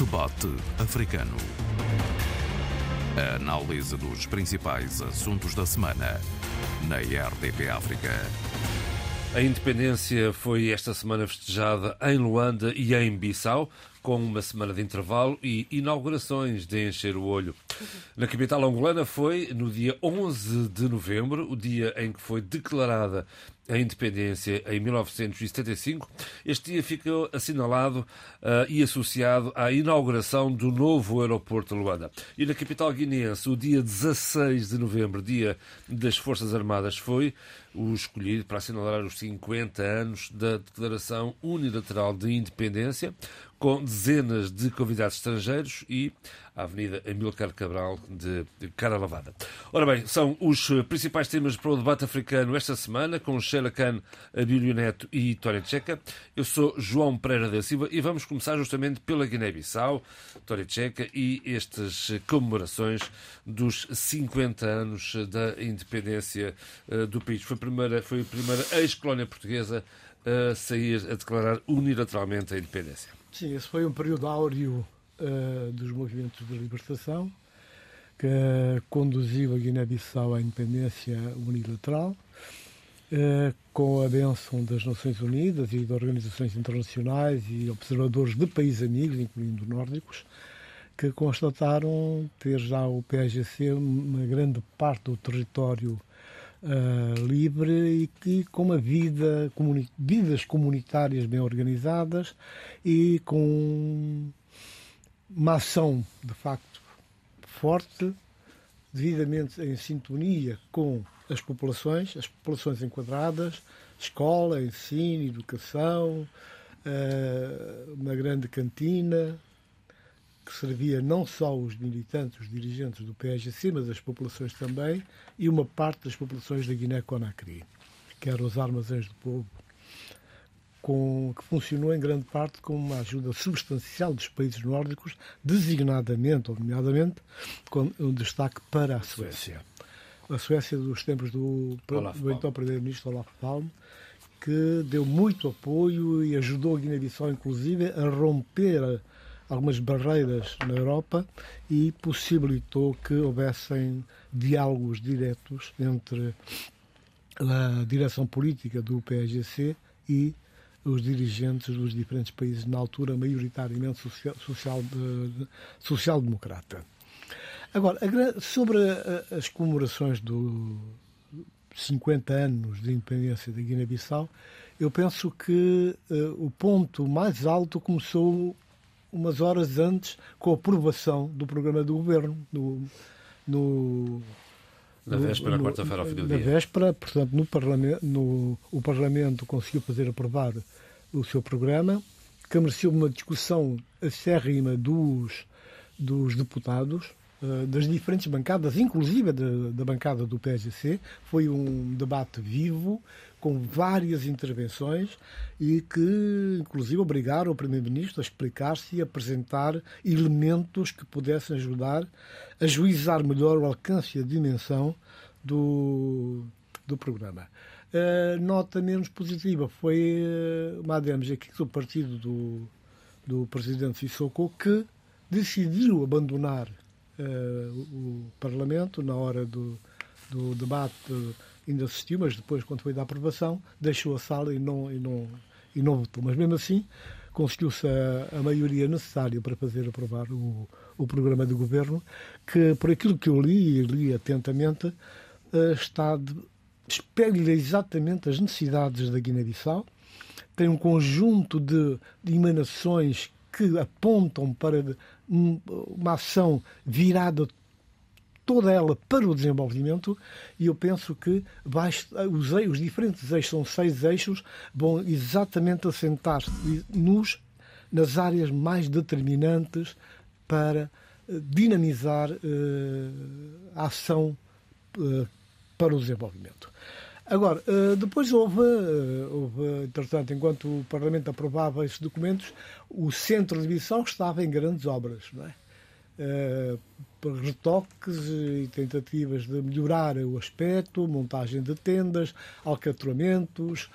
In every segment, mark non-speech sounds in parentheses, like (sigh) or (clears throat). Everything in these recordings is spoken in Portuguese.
Debate Africano. A análise dos principais assuntos da semana na RDP África. A independência foi esta semana festejada em Luanda e em Bissau, com uma semana de intervalo e inaugurações de encher o olho. Na capital angolana foi no dia 11 de novembro, o dia em que foi declarada a independência em 1975. Este dia ficou assinalado uh, e associado à inauguração do novo aeroporto de Luanda. E na capital guineense, o dia 16 de novembro, dia das Forças Armadas, foi o escolhido para assinalar os 50 anos da Declaração Unilateral de Independência, com dezenas de convidados estrangeiros e a Avenida Amílcar Cabral de cara lavada. Ora bem, são os principais temas para o debate africano esta semana, com Sheila Khan, Abílio Neto e Tória Tcheca. Eu sou João Pereira da Silva e vamos começar justamente pela Guiné-Bissau, Tória Tcheca e estas comemorações dos 50 anos da independência uh, do país. Foi primeira, foi a primeira ex-colónia portuguesa a sair a declarar unilateralmente a independência. Sim, esse foi um período áureo uh, dos movimentos de libertação que conduziu a Guiné-Bissau à independência unilateral, uh, com a bênção das Nações Unidas e de organizações internacionais e observadores de países amigos, incluindo nórdicos, que constataram ter já o PSGC uma grande parte do território uh, livre e que com uma vida, comuni vidas comunitárias bem organizadas e com uma ação de facto forte, devidamente em sintonia com as populações, as populações enquadradas, escola, ensino, educação, uh, uma grande cantina, que servia não só os militantes, os dirigentes do PSGC, mas as populações também, e uma parte das populações da Guiné-Conakry, que eram os armazéns do povo, com, que funcionou em grande parte com uma ajuda substancial dos países nórdicos, designadamente, ou nomeadamente, com um destaque para a Suécia. A Suécia dos tempos do, do então Primeiro-Ministro Olaf Palme, que deu muito apoio e ajudou a Guiné-Bissau, inclusive, a romper a, algumas barreiras na Europa e possibilitou que houvessem diálogos diretos entre a direção política do PSGC e os dirigentes dos diferentes países, na altura maioritariamente social, social, social-democrata. Agora, sobre as comemorações dos 50 anos de independência da Guiné-Bissau, eu penso que uh, o ponto mais alto começou umas horas antes com a aprovação do programa do governo no, no na véspera, quarta-feira ao fim do na dia. Na véspera, portanto, no Parlamento, no, o Parlamento conseguiu fazer aprovar o seu programa, que mereceu uma discussão acérrima dos, dos deputados, das diferentes bancadas, inclusive da, da bancada do PSC. Foi um debate vivo, com várias intervenções e que, inclusive, obrigaram o Primeiro-Ministro a explicar-se e apresentar elementos que pudessem ajudar a juizar melhor o alcance e a dimensão do, do programa. A nota menos positiva foi uh, uma ADMG aqui do partido do, do Presidente Sissoko que decidiu abandonar o Parlamento na hora do, do debate ainda assistiu, mas depois, quando foi da aprovação, deixou a sala e não, e não, e não votou. Mas mesmo assim, conseguiu-se a, a, maioria necessária para fazer aprovar o, o programa de governo, que, por aquilo que eu li e li atentamente, uh, está de, espelha exatamente as necessidades da Guiné-Bissau, tem um conjunto de, de emanações que apontam para uma ação virada toda ela para o desenvolvimento e eu penso que os, os diferentes eixos, são seis eixos, vão exatamente assentar-se nos, nas áreas mais determinantes para eh, dinamizar uh, a ação uh, para o desenvolvimento. Agora, uh, depois houve, houve, entretanto, enquanto o Parlamento aprovava esses documentos, o centro de Bissau estava em grandes obras, não é? retoques e tentativas de melhorar o aspecto, montagem de tendas, alcatramentos,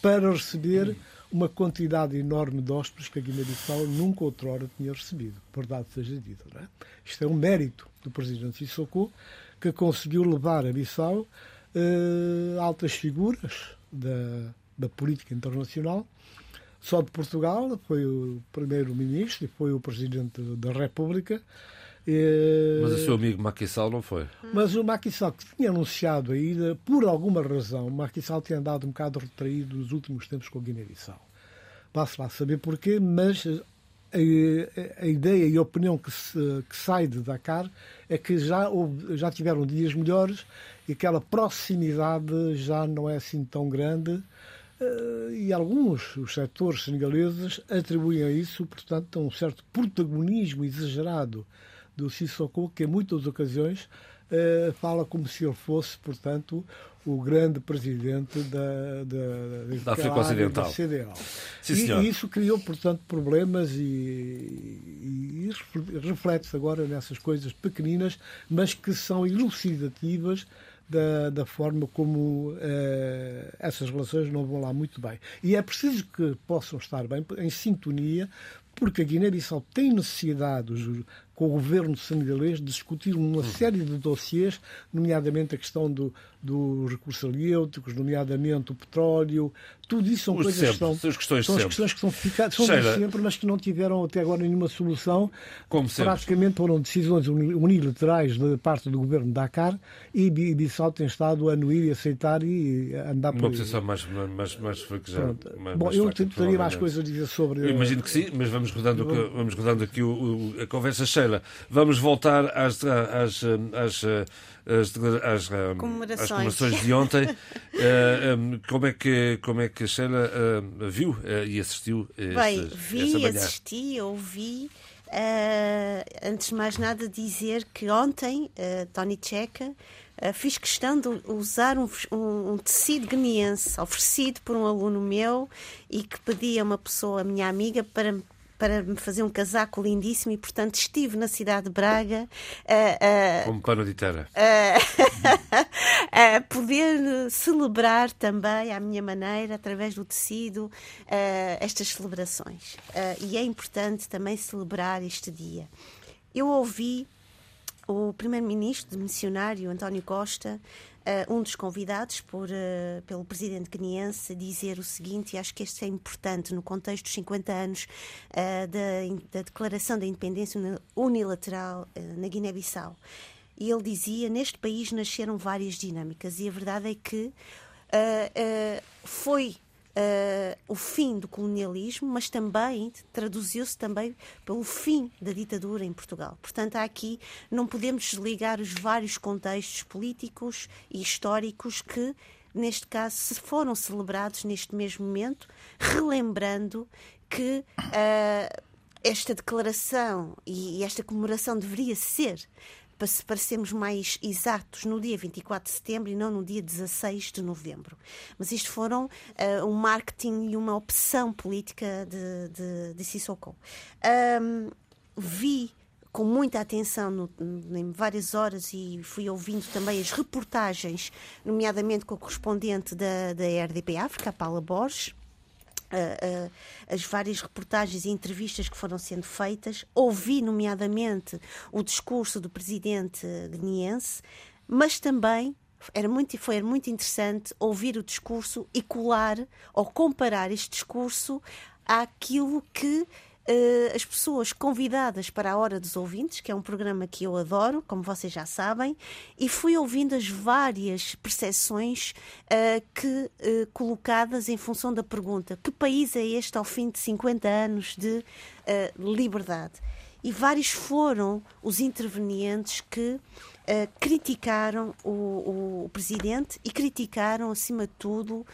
para receber uma quantidade enorme de hóspedes que a Guiné-Bissau nunca outrora tinha recebido, verdade seja dita. É? Isto é um mérito do presidente Sissoko, que conseguiu levar a Bissau eh, altas figuras da, da política internacional. Só de Portugal foi o primeiro-ministro e foi o presidente da República. Mas o seu amigo Macky Sall não foi. Mas o Macky Sall, que tinha anunciado a ida, por alguma razão, o Macky Sall tinha andado um bocado retraído nos últimos tempos com a Guiné-Bissau. Vá-se lá saber porquê, mas a, a, ideia e a opinião que, se, que, sai de Dakar é que já, já tiveram dias melhores e aquela proximidade já não é assim tão grande. Uh, e alguns os setores senegaleses atribuem a isso, portanto, a um certo protagonismo exagerado do Sissoko, que em muitas ocasiões uh, fala como se ele fosse, portanto, o grande presidente da, da, da África Ocidental. Da Sim, e, e, isso criou, portanto, problemas e, e, e reflete-se agora nessas coisas pequeninas, mas que são elucidativas da, da forma como eh, essas relações não vão lá muito bem. E é preciso que possam estar bem, em sintonia, porque a Guiné-Bissau tem necessidade, com o governo senegalês, de discutir uma uhum. série de dossiês, nomeadamente a questão do, dos recursos aliêuticos, nomeadamente o petróleo, tudo isso são Os coisas sempre, que são, questões, são as questões que são, ficadas, são Sheila, sempre, mas que não tiveram até agora nenhuma solução. Como sempre. Praticamente foram decisões unilaterais da parte do governo de Dakar e Bissau tem estado a anuir e aceitar e andar por Uma posição mais, mais, mais fraquejada. Bom, eu teria mais coisas a dizer sobre... Eu imagino que sim, mas vamos rodando, vamos rodando aqui o, o, a conversa. Sheila, vamos voltar às, às, às, às, às, comemorações. às comemorações de ontem. uh, (laughs) como, é que, como é que a Sheila uh, viu uh, e assistiu a Bem, vi, assisti, ouvi. antes de mais nada, dizer que ontem, Tony Checa fiz questão de usar um, um, um, tecido guineense oferecido por um aluno meu e que pedia a uma pessoa, a minha amiga, para para me fazer um casaco lindíssimo e, portanto, estive na cidade de Braga. Uh, uh, Como pano de terra. (laughs) a poder celebrar também, à minha maneira, através do tecido, estas celebrações. e é importante também celebrar este dia. Eu ouvi o primeiro-ministro missionário António Costa um dos convidados por, uh, pelo presidente guineense dizer o seguinte, e acho que este é importante no contexto dos 50 anos uh, da, da, declaração da independência unilateral na Guiné-Bissau. E ele dizia: neste país nasceram várias dinâmicas, e a verdade é que foi uh, o fim do colonialismo, mas também traduziu-se também pelo fim da ditadura em Portugal. Portanto, aqui não podemos desligar os vários contextos políticos e históricos que neste caso, se foram celebrados neste mesmo momento, relembrando que uh, esta declaração e esta comemoração deveria ser para se parecermos mais exatos no dia 24 de setembro e não no dia 16 de novembro. Mas isto foram uh, um marketing e uma opção política de, de, de Sissoko. Um, vi com muita atenção no, em várias horas e fui ouvindo também as reportagens, nomeadamente com a correspondente da, da RDP África, Paula Borges, as várias reportagens e entrevistas que foram sendo feitas, ouvi, nomeadamente, o discurso do presidente guineense, mas também era muito, foi muito interessante ouvir o discurso e colar ou comparar este discurso àquilo que Uh, as pessoas convidadas para a Hora dos Ouvintes, que é um programa que eu adoro, como vocês já sabem, e fui ouvindo as várias percepções uh, que, uh, colocadas em função da pergunta: que país é este ao fim de 50 anos de liberdade? E vários foram os intervenientes que Uh, criticaram o, o, presidente e criticaram, acima de tudo, uh,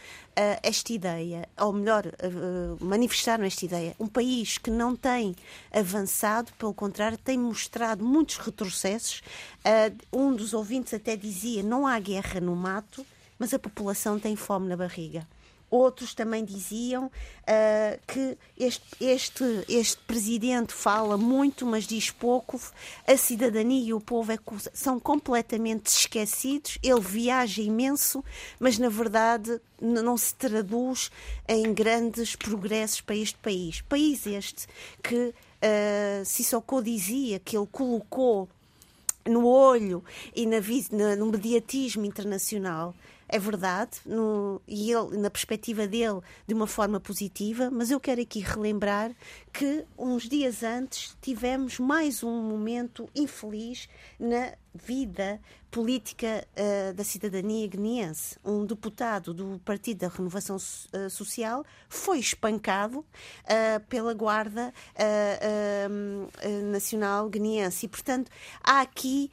esta ideia, ou melhor, uh, manifestaram esta ideia. Um país que não tem avançado, pelo contrário, tem mostrado muitos retrocessos. um dos ouvintes até dizia: não há guerra no mato, mas a população tem fome na barriga. Outros também diziam uh, que este, este, este presidente fala muito, mas diz pouco. A cidadania e o povo é, são completamente esquecidos. Ele viaja imenso, mas na verdade não se traduz em grandes progressos para este país. País este que uh, Sissoko dizia que ele colocou no olho e na, no mediatismo internacional é verdade, no, e ele, na perspectiva dele, de uma forma positiva, mas eu quero aqui relembrar que uns dias antes tivemos mais um momento infeliz na vida política uh, da cidadania guineense. Um deputado do Partido da Renovação uh, Social foi espancado uh, pela Guarda Nacional Guineense. E, portanto, há aqui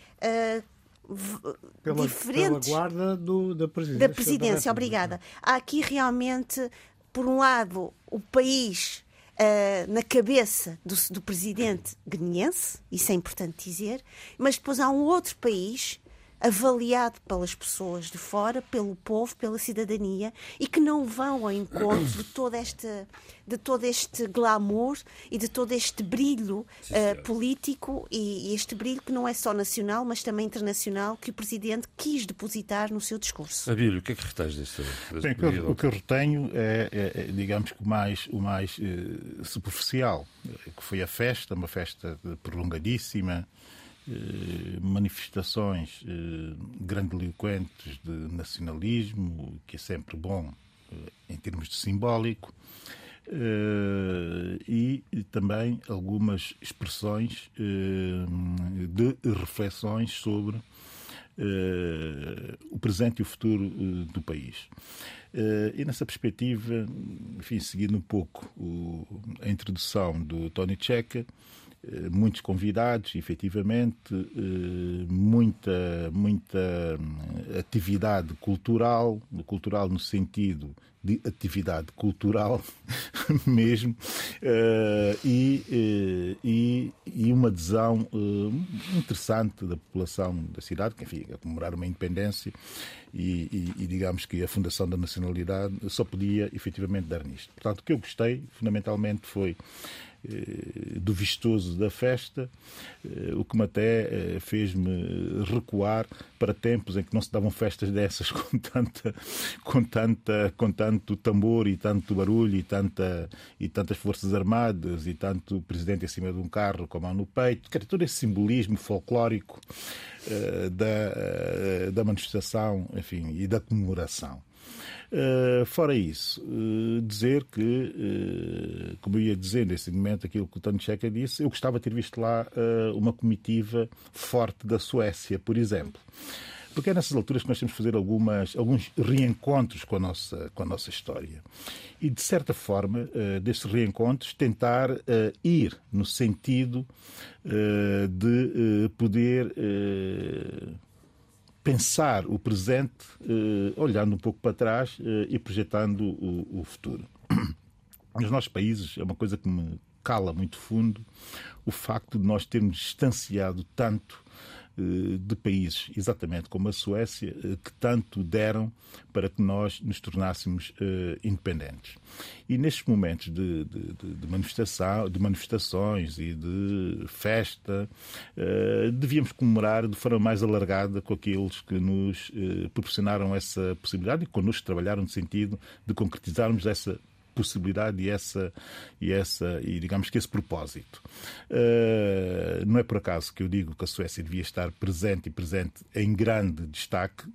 pela, diferentes. Pela guarda do, da presidência. Da presidência, da obrigada. Há aqui realmente, por um lado, o país uh, na cabeça do, do presidente guineense, isso é importante dizer, mas depois há um outro país avaliado pelas pessoas de fora, pelo povo, pela cidadania e que não vão ao encontro de todo este, de todo este glamour e de todo este brilho uh, político e, e, este brilho que não é só nacional, mas também internacional que o Presidente quis depositar no seu discurso. Abílio, o que é que retais deste, Bem, o, que eu retenho é, é, é, digamos que o mais, o mais uh, superficial, que foi a festa, uma festa prolongadíssima, eh, manifestações eh, grandiloquentes de nacionalismo, que é sempre bom eh, em termos de simbólico, e também algumas expressões de reflexões sobre o presente e o futuro do país. E nessa perspectiva, enfim, seguindo um pouco a introdução do Tony Checa, eh, muitos convidados, efetivamente, eh, muita, muita eh, atividade cultural, cultural no sentido de atividade cultural (laughs) mesmo, e, e, e, uma adesão interessante da população da cidade, que enfim, a comemorar uma independência e, e, digamos que a fundação da nacionalidade só podia efetivamente dar nisto. Portanto, o que eu gostei, fundamentalmente, foi eh, do vistoso da festa, eh, o que me até eh, fez-me recuar para tempos em que não se davam festas dessas (laughs) com tanta, com tanta, com tanto tambor e tanto barulho e tanta e tantas forças armadas e tanto presidente em cima de um carro com a mão no peito, quer todo esse simbolismo folclórico da, da manifestação, enfim, e da comemoração. Uh, fora isso, uh, dizer que, uh, como eu ia dizer nesse momento, aquilo que o Tony Checa disse, eu gostava de ter visto lá uma comitiva forte da Suécia, por exemplo. Porque é nessas alturas que nós temos que fazer algumas, alguns reencontros com a, nossa, com a nossa história. E, de certa forma, desses reencontros, tentar ir no sentido de poder pensar o presente eh, olhando um pouco para trás eh, e projetando o, o, futuro. (clears throat) Nos nossos países é uma coisa que me cala muito fundo o facto de nós termos distanciado tanto de países, exatamente como a Suécia, eh, que tanto deram para que nós nos tornássemos uh, independentes. E nestes momentos de, de, de, manifestação, de manifestações e de festa, devíamos comemorar de forma mais alargada com aqueles que nos proporcionaram essa possibilidade e connosco trabalharam no sentido de concretizarmos essa possibilidade e essa e essa e digamos que esse propósito. Uh, não é por acaso que eu digo que a Suécia devia estar presente e presente em grande destaque.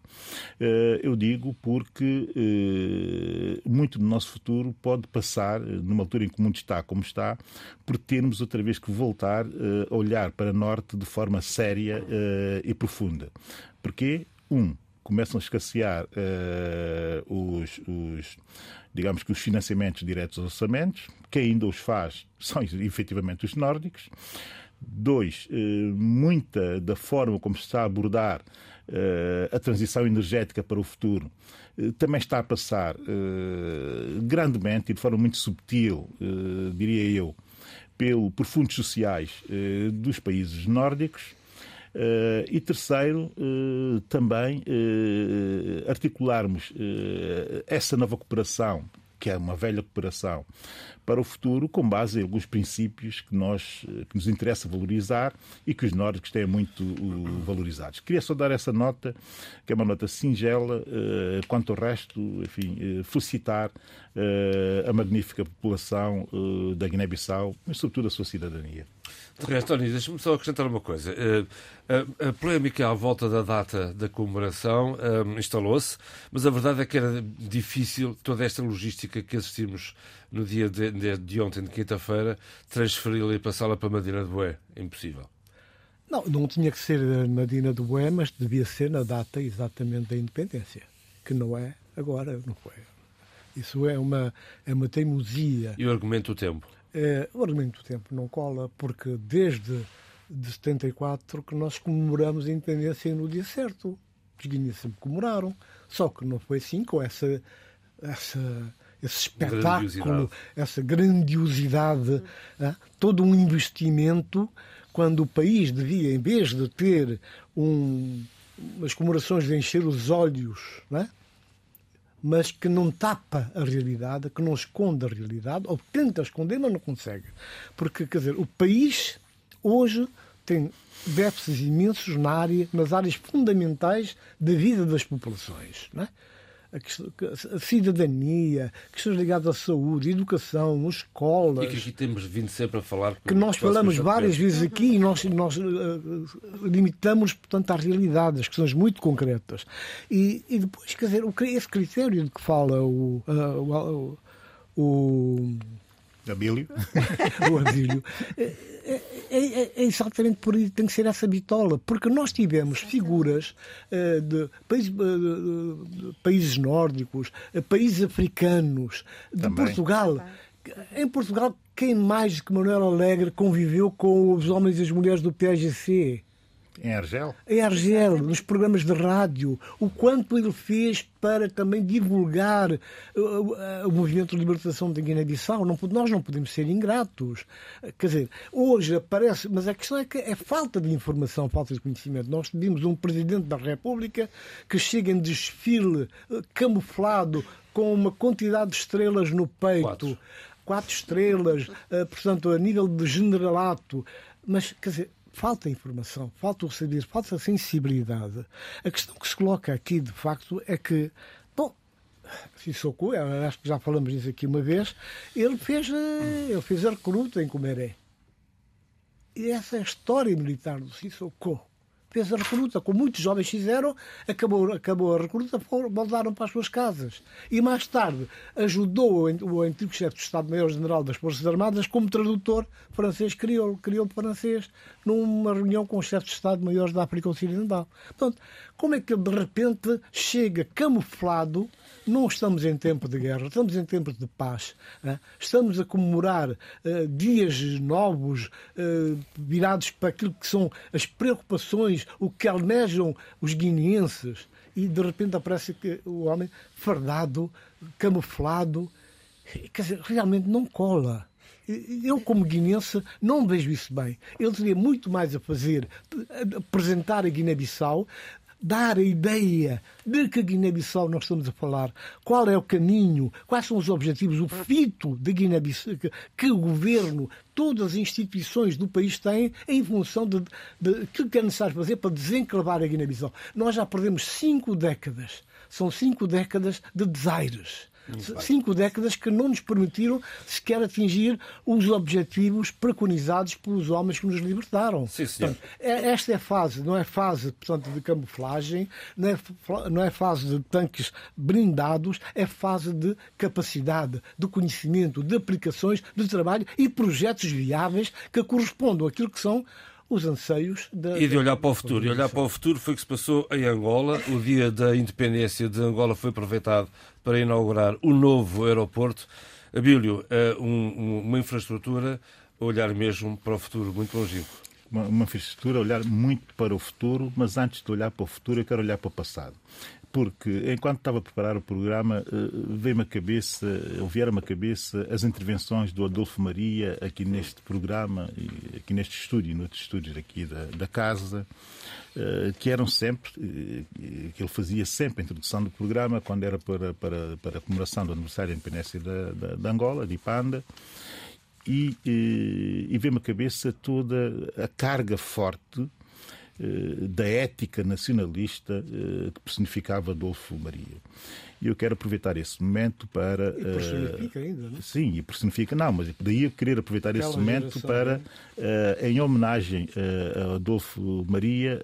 Uh, eu digo porque uh, muito do nosso futuro pode passar numa altura em que o mundo está como está por termos outra vez que voltar a olhar para o norte de forma séria e profunda. Porque um começam a escassear os, os digamos que os financiamentos diretos aos orçamentos, que ainda os faz (laughs) são efetivamente os nórdicos. Dois, eh, muita da forma como se está a abordar eh, a transição energética para o futuro eh, também está a passar grandemente e de forma muito subtil, diria eu, pelo, por fundos sociais dos países nórdicos e terceiro, também articularmos essa nova cooperação que é uma velha cooperação, para o futuro, com base em alguns princípios que, nós, que nos interessa valorizar e que os nórdicos têm muito valorizados. Queria só dar essa nota, que é uma nota singela, quanto ao resto, enfim, felicitar a magnífica população da Guiné-Bissau, mas sobretudo a sua cidadania. De resto, Tony, deixa-me só acrescentar uma coisa. Uh, a, polémica à volta da data da comemoração uh, instalou-se, mas a verdade é que era difícil toda esta logística que assistimos no dia de, de, de ontem, de quinta-feira, transferi-la e passá-la para Madina de Bué. Impossível. Não, não tinha que ser na Madina de Bué, mas devia ser na data exatamente da independência, que não é agora, não foi. Isso é uma, é uma teimosia. E o argumento do tempo? É, o argumento do tempo não cola, porque desde de 74 que nós comemoramos a independência no dia certo. Os guineenses sempre comemoraram, só que não foi assim com essa, essa esse espetáculo, essa grandiosidade, ah, todo um investimento, quando o país devia, em vez de ter um, umas comemorações de encher os olhos, é? Mas que não tapa a realidade, que não esconde a realidade, ou tenta esconder, mas não consegue. Porque, quer dizer, o país hoje tem déficits imensos na área, nas áreas fundamentais da vida das populações. Não é? A, cidadania, questões ligadas à saúde, educação, escolas. E que aqui temos vindo sempre a falar. Que nós falamos várias vezes aqui e nós, nós uh, limitamos, portanto, à realidade, as questões muito concretas. E, e depois, quer dizer, esse critério de que fala o, uh, o, o Abílio. (laughs) o Abílio. É, é, é, é, exatamente por aí tem que ser essa bitola, porque nós tivemos figuras uh, de, países, uh, de, países nórdicos, uh, países africanos, de Também. Portugal. Em Portugal, quem mais que Manuel Alegre conviveu com os homens e as mulheres do PSGC? Em Argel? Em Argel, nos programas de rádio. O quanto ele fez para também divulgar uh, uh, o movimento de libertação da Guiné-Bissau. Nós não podemos ser ingratos. Quer dizer, hoje aparece, mas a questão é que é falta de informação, falta de conhecimento. Nós vimos um presidente da República que chega em desfile uh, camuflado com uma quantidade de estrelas no peito. Quatro, Quatro estrelas, portanto, a nível de generalato. Mas, quer dizer, falta informação, falta o saber, falta a sensibilidade. A questão que se coloca aqui, de facto, é que, bom, Sissoko, acho que já falamos disso aqui uma vez, ele fez, eh, ele fez a recruta em Comeré. E essa é a história militar do Sissoko fez a recruta, como muitos jovens fizeram, acabou, acabou a recruta, voltaram para as suas casas. E mais tarde ajudou o antigo chefe de Estado-Maior-General das Forças Armadas como tradutor francês crioulo, crioulo francês, numa reunião com os chefes de Estado-Maiores da África Ocidental. Portanto, como é que ele de repente chega camuflado não estamos em tempo de guerra, estamos em tempo de paz. Estamos a comemorar dias novos, virados para aquilo que são as preocupações, o que almejam os guineenses. E de repente aparece o homem fardado, camuflado. Quer dizer, realmente não cola. Eu, como guinense, não vejo isso bem. Ele teria muito mais a fazer, apresentar a Guiné-Bissau, dar a ideia de que Guiné-Bissau nós estamos a falar, qual é o caminho, quais são os objetivos, o fito de Guiné-Bissau que, o governo, todas as instituições do país têm em função de, de, de que é necessário fazer para desenclavar a Guiné-Bissau. Nós já perdemos cinco décadas. São cinco décadas de desaires cinco décadas que não nos permitiram sequer atingir os objetivos preconizados pelos homens que nos libertaram. Sim, portanto, é, esta é a fase, não é fase portanto, de camuflagem, não é, não é fase de tanques blindados, é fase de capacidade, de conhecimento, de aplicações, de trabalho e projetos viáveis que correspondam àquilo que são os anseios da. E de olhar para o futuro. E olhar para o futuro foi o que se passou em Angola. O dia da independência de Angola foi aproveitado para inaugurar o novo aeroporto. Abílio, eh, um, uma infraestrutura, olhar mesmo para o futuro muito longínquo. Uma, uma infraestrutura, olhar muito para o futuro, mas antes de olhar para o futuro, eu quero olhar para o passado porque enquanto estava a preparar o programa, veio-me a cabeça, ou vieram-me a cabeça as intervenções do Adolfo Maria aqui neste programa, aqui neste estúdio e noutros estúdios aqui da, da casa, que eram sempre, que ele fazia sempre a introdução do programa quando era para, para, para a comemoração do aniversário da independência da, da, da Angola, de Ipanda e, e, e vê-me a cabeça toda a carga forte eh, da ética nacionalista eh, que personificava Adolfo Maria. E eu quero aproveitar esse momento para. E personifica uh, ainda, não é? Sim, e personifica, não, mas daí eu querer aproveitar Aquela esse momento para, uh, em homenagem uh, a Adolfo Maria,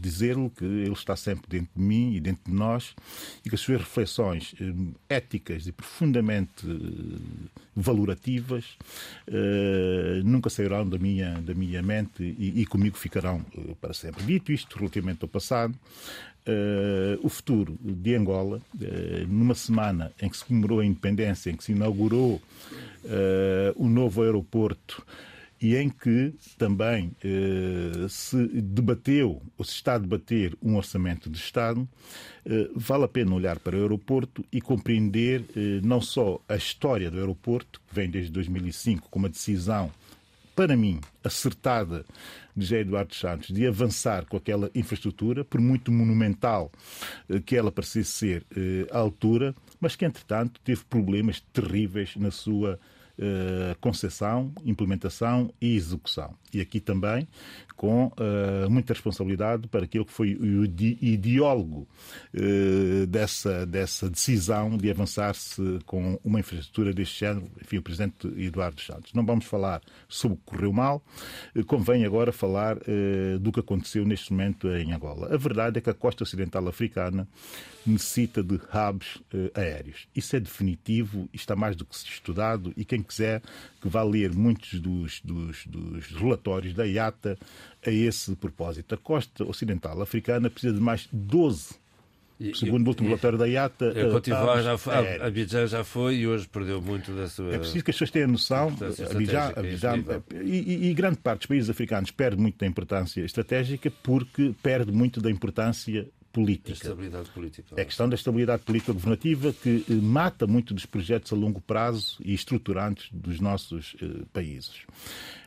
dizer-lhe que ele está sempre dentro de mim e dentro de nós e que as suas reflexões éticas e profundamente valorativas nunca sairão da minha, da minha mente e, e comigo ficarão para sempre. Dito isto relativamente ao passado, Uh, o futuro de Angola, uh, numa semana em que se comemorou a independência, em que se inaugurou uh, o novo aeroporto e em que também se debateu, ou se está a debater, um orçamento de Estado, vale a pena olhar para o aeroporto e compreender não só a história do aeroporto, que vem desde 2005 com uma decisão para mim, acertada de José Eduardo Santos de avançar com aquela infraestrutura, por muito monumental eh, que ela parecesse ser eh, à altura, mas que, entretanto, teve problemas terríveis na sua uh, concepção, implementação e execução. E aqui também com uh, muita responsabilidade para aquele que foi o ideólogo uh, dessa, dessa decisão de avançar-se com uma infraestrutura deste género, enfim, o Presidente Eduardo Santos. Não vamos falar sobre o que correu mal, uh, convém agora falar do que aconteceu neste momento em Angola. A verdade é que a costa ocidental africana necessita de hubs aéreos. Isso é definitivo, está mais do que estudado e quem quiser que vá ler muitos dos, dos, dos relatórios da IATA a esse propósito. A costa ocidental africana precisa de mais 12 Segundo o último relatório da IATA. A já foi, a Abidjan já foi e hoje perdeu muito da sua. É preciso que as pessoas tenham noção. Abidjan, Abidjan, e, e, grande parte dos países africanos perde muito da importância estratégica porque perde muito da importância política. A estabilidade política. É a questão da estabilidade política governativa que eh, mata muito dos projetos a longo prazo e estruturantes dos nossos eh, países.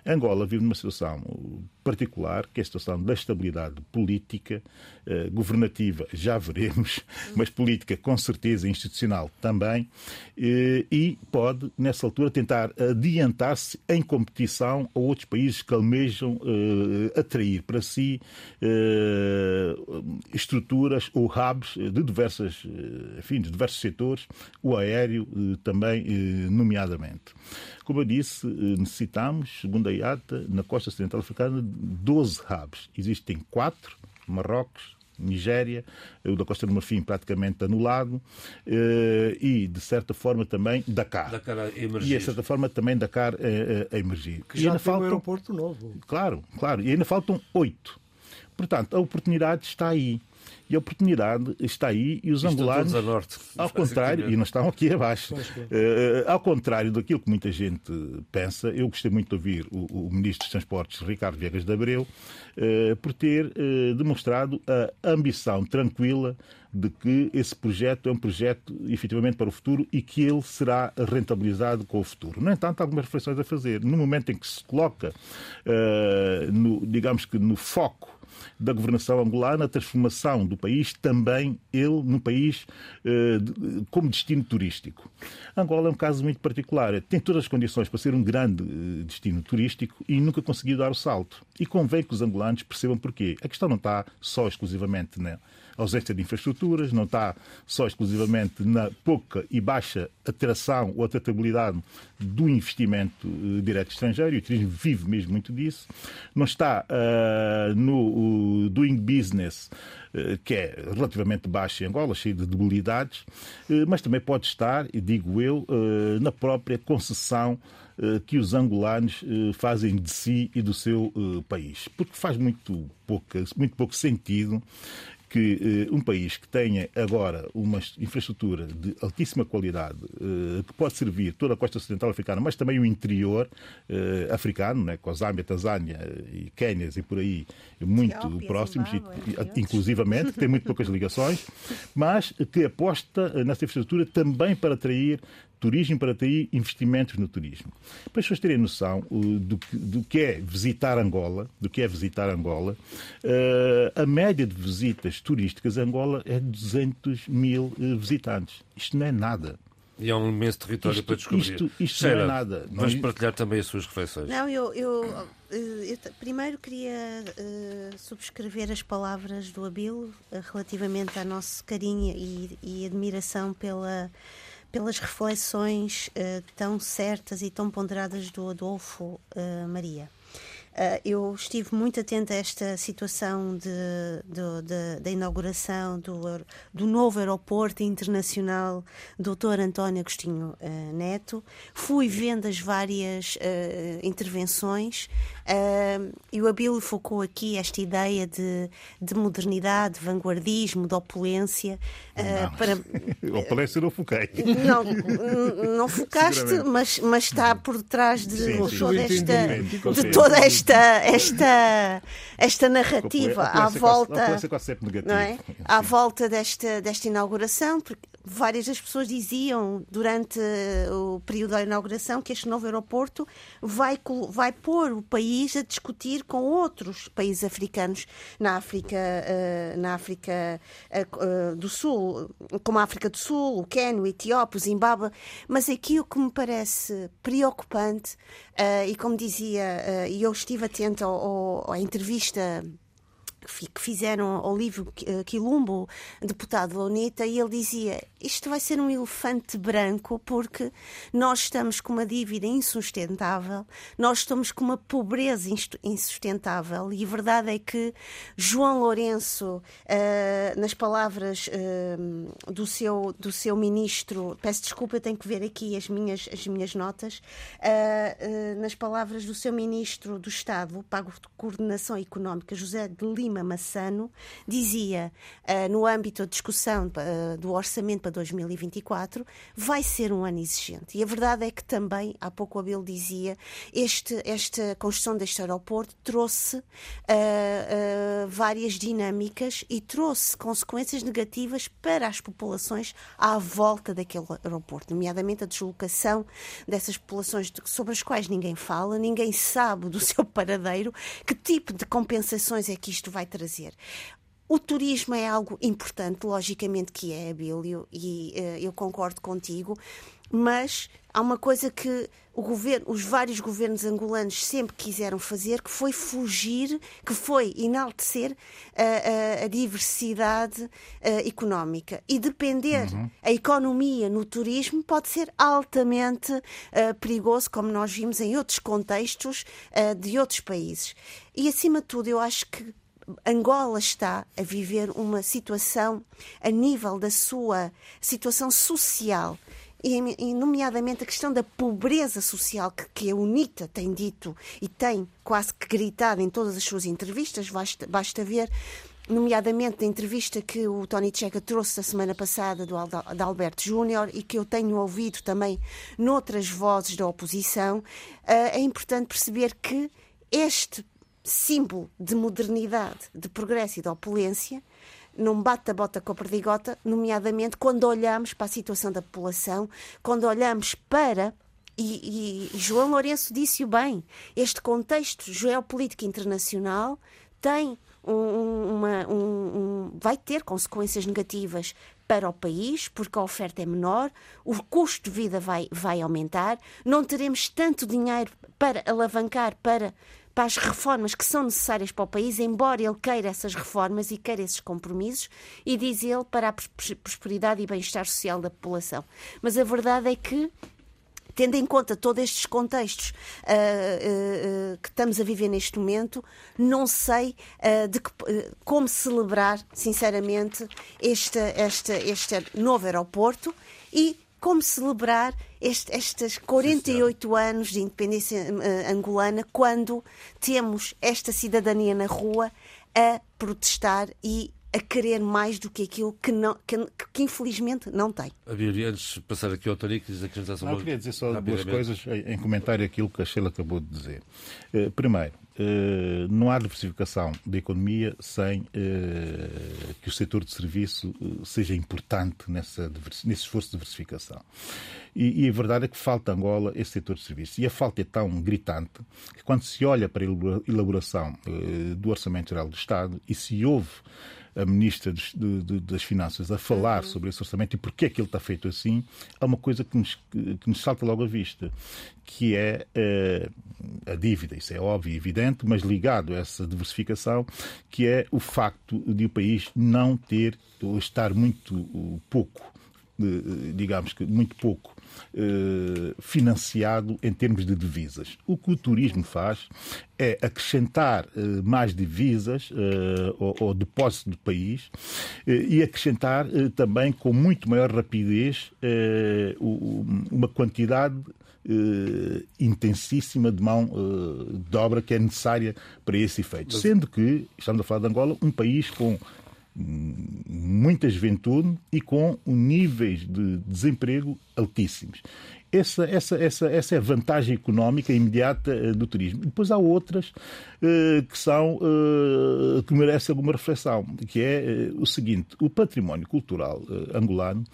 Angola vive numa situação particular, que é a situação da estabilidade política, eh, governativa, já veremos, (laughs) mas política com certeza, institucional também, eh, e pode, nessa altura, tentar adiantar-se em competição a outros países que almejam eh, atrair para si estruturas ou hubs de, diversas, enfim, de diversos setores, o aéreo também, nomeadamente. Como eu disse, necessitamos, segundo a IATA, na costa ocidental africana, 12 hubs. Existem quatro, Marrocos, Nigéria, o da Costa do Marfim praticamente anulado eh, e, de certa forma, também Dakar. Dakar a emergir. E, de certa forma, também Dakar a, a emergir. Que já e ainda tem faltam... um aeroporto novo. Claro, claro. E ainda faltam oito. Portanto, a oportunidade está aí. E a oportunidade está aí e os angolanos. Todos a norte, ao contrário, e não estão aqui abaixo. Uh, ao contrário daquilo que muita gente pensa, eu gostei muito de ouvir o, o Ministro dos Transportes, Ricardo Viegas de Abreu, uh, por ter uh, demonstrado a ambição tranquila de que esse projeto é um projeto efetivamente para o futuro e que ele será rentabilizado com o futuro. No entanto, há algumas reflexões a fazer. No momento em que se coloca, no, digamos que no foco da governação angolana, a transformação do país, também ele num país eh, como destino turístico. Angola é um caso muito particular. Tem todas as condições para ser um grande eh, destino turístico e nunca conseguiu dar o salto. E convém que os angolanos percebam porquê. A questão não está só exclusivamente na ausência de infraestruturas, não está só exclusivamente na pouca e baixa atração ou atratividade do investimento uh, direto estrangeiro, e o turismo vive mesmo muito disso, não está uh, no doing business, uh, que é relativamente baixo em Angola, cheio de debilidades, mas também pode estar, e digo eu, na própria concessão que os angolanos fazem de si e do seu país. Porque faz muito pouco, muito pouco sentido que uh, um país que tenha agora uma infraestrutura de altíssima qualidade, uh, que pode servir toda a costa ocidental africana, mas também o interior uh, africano, né, com a Zâmbia, Tanzânia e Quénias e por aí, muito Etiópia, próximos, e, inclusivamente, tem muito poucas ligações, (laughs) mas que aposta nessa infraestrutura também para atrair turismo para ter investimentos no turismo. Para as pessoas terem noção do que, do que é visitar Angola, do que é visitar Angola, uh, a média de visitas turísticas a Angola é 200 mil uh, visitantes. Isto não é nada. E é um imenso território isto, para descobrir. Isto, isto Sheila, não é nada. Vamos não... partilhar também as suas reflexões. Não, eu, eu, eh, eu primeiro queria uh, subscrever as palavras do Abilo uh, relativamente ao nosso carinho e, e admiração pela pelas reflexões uh, tão certas e tão ponderadas do Adolfo uh, Maria. Uh, eu estive muito atenta a esta situação de, de, de, da inauguração do, do novo aeroporto internacional Dr. António Agostinho uh, Neto. Fui vendo as várias uh, intervenções e o Abílio focou aqui esta ideia de, de modernidade, de vanguardismo, de opulência. para... (laughs) opulência não foquei. Não, não focaste, mas, mas está por detrás de, sim, sim. Toda, esta, de toda esta esta, esta, esta narrativa à volta, não é? à volta desta, desta inauguração, porque várias das pessoas diziam durante o período da inauguração que este novo aeroporto vai, vai pôr o país a discutir com outros países africanos na África, uh, na África uh, do Sul, como a África do Sul, o Quênia, o Etiópia, o Zimbábue. Mas aqui o que me parece preocupante, e como dizia, e eu estive atento à entrevista que fizeram ao livro eh, Quilumbo, deputado da UNITA, e ele dizia: isto vai ser um elefante branco porque nós estamos com uma dívida insustentável, nós estamos com uma pobreza insustentável, e a verdade é que João Lourenço, uh, nas palavras uh, do, seu, do seu ministro, peço desculpa, eu tenho que ver aqui as minhas, as minhas notas, uh, nas palavras do seu ministro do Estado para a Coordenação Económica, José de Lima Massano dizia, no âmbito da discussão do orçamento para 2024, vai ser um ano exigente. E a verdade é que também, há pouco o Abel dizia, este, esta construção deste aeroporto trouxe uh, várias dinâmicas e trouxe consequências negativas para as populações à volta daquele aeroporto, nomeadamente a deslocação dessas populações sobre as quais ninguém fala, ninguém sabe do (laughs) seu paradeiro, que tipo de compensações é que isto vai trazer. O turismo é algo importante, logicamente que é, Abílio, e uh, eu concordo contigo, mas há uma coisa que governo, os vários governos angolanos sempre quiseram fazer, que foi fugir, que foi enaltecer a, a, a diversidade uh, económica. E depender uhum. a economia no turismo pode ser altamente perigoso, como nós vimos em outros contextos de outros países. E, acima de tudo, eu acho que Angola está a viver uma situação a nível da sua situação social e, nomeadamente a questão da pobreza social que, que, a UNITA tem dito e tem quase que gritado em todas as suas entrevistas, basta, basta ver nomeadamente na entrevista que o Tony Checa trouxe a semana passada do de Alberto Júnior e que eu tenho ouvido também noutras vozes da oposição, eh, é importante perceber que este símbolo de modernidade, de progresso e de opulência, não bate a bota com a perdigota, nomeadamente quando olhamos para a situação da população, quando olhamos para e, e, João Lourenço disse-o bem. Este contexto geopolítico internacional tem um, uma, um, um, vai ter consequências negativas para o país, porque a oferta é menor, o custo de vida vai, vai aumentar, não teremos tanto dinheiro para alavancar para para as reformas que são necessárias para o país, embora ele queira essas reformas e queira esses compromissos, e diz ele para a prosperidade e bem-estar social da população. Mas a verdade é que tendo em conta todos estes contextos uh, uh, uh, que estamos a viver neste momento, não sei de que, como celebrar, sinceramente, este, este, este novo aeroporto e como celebrar este, estes 48 Sim, anos de independência uh, angolana quando temos esta cidadania na rua a protestar e a querer mais do que aquilo que, não, que, que infelizmente não tem. Havia antes de passar aqui ao Tariq, dizer que nos Não, eu queria dizer só duas coisas em comentário àquilo que a Sheila acabou de dizer. Uh, primeiro, uh, não há diversificação da economia sem uh, que o setor de serviço seja importante nessa, nesse esforço de diversificação. E, a verdade é que falta Angola esse setor de serviços. E a falta é tão gritante que quando se olha para a elaboração do Orçamento Geral do Estado e se ouve a Ministra de, de, das Finanças a falar uhum. sobre esse orçamento e porque é que ele está feito assim, há uma coisa que nos, que nos salta logo à vista, que é uh, a dívida. Isso é óbvio e evidente, mas ligado a essa diversificação, que é o facto de o país não ter, ou estar muito pouco, digamos que muito pouco eh, financiado em termos de divisas. O que o turismo faz é acrescentar eh, mais divisas ao, ao depósito do país eh, e acrescentar também com muito maior rapidez uma quantidade Uh, intensíssima de mão uh, de obra que é necessária para esse efeito. Sendo que, estamos a falar de Angola, um país com muita juventude e com níveis de desemprego altíssimos. Essa, essa, essa, essa é a vantagem económica imediata eh, do turismo. Depois há outras uh, que são uh, que merecem alguma reflexão, que é uh, o seguinte: o património cultural angolano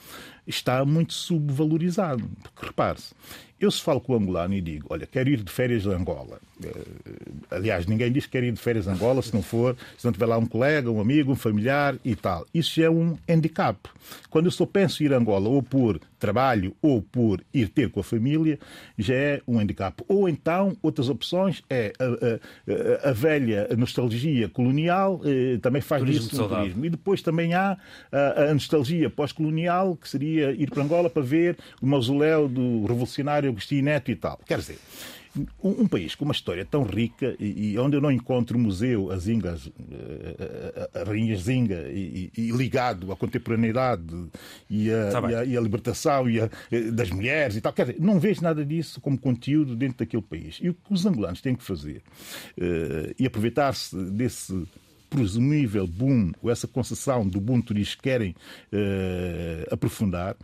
está muito subvalorizado. Porque repare-se, eu se falo com o angolano e digo, olha, quero ir de férias a Angola. Aliás, ninguém diz que quer ir de férias a Angola se não for, se não tiver lá um colega, um amigo, um familiar e tal. Isso já é um handicap. Quando eu só penso ir a Angola ou por trabalho ou por ir ter com a família, já é um handicap. Ou então, outras opções é a, a, a velha nostalgia colonial, eh, também faz turismo disso no turismo. E depois também há a, a nostalgia pós-colonial, que seria ir para Angola para ver o mausoléu do revolucionário Agostinho Neto e tal. Quer dizer, um, um, país com uma história tão rica e, e onde eu não encontro o museu, as Zingas, eh, a, a, a Rainha Zinga, e, e, ligado à contemporaneidade e a, tá a, e a libertação e eh, das mulheres e tal, quer dizer, não vejo nada disso como conteúdo dentro daquele país. E o que os angolanos têm que fazer uh, e aproveitar-se desse presumível boom, ou essa concessão do boom turístico que querem uh, aprofundar,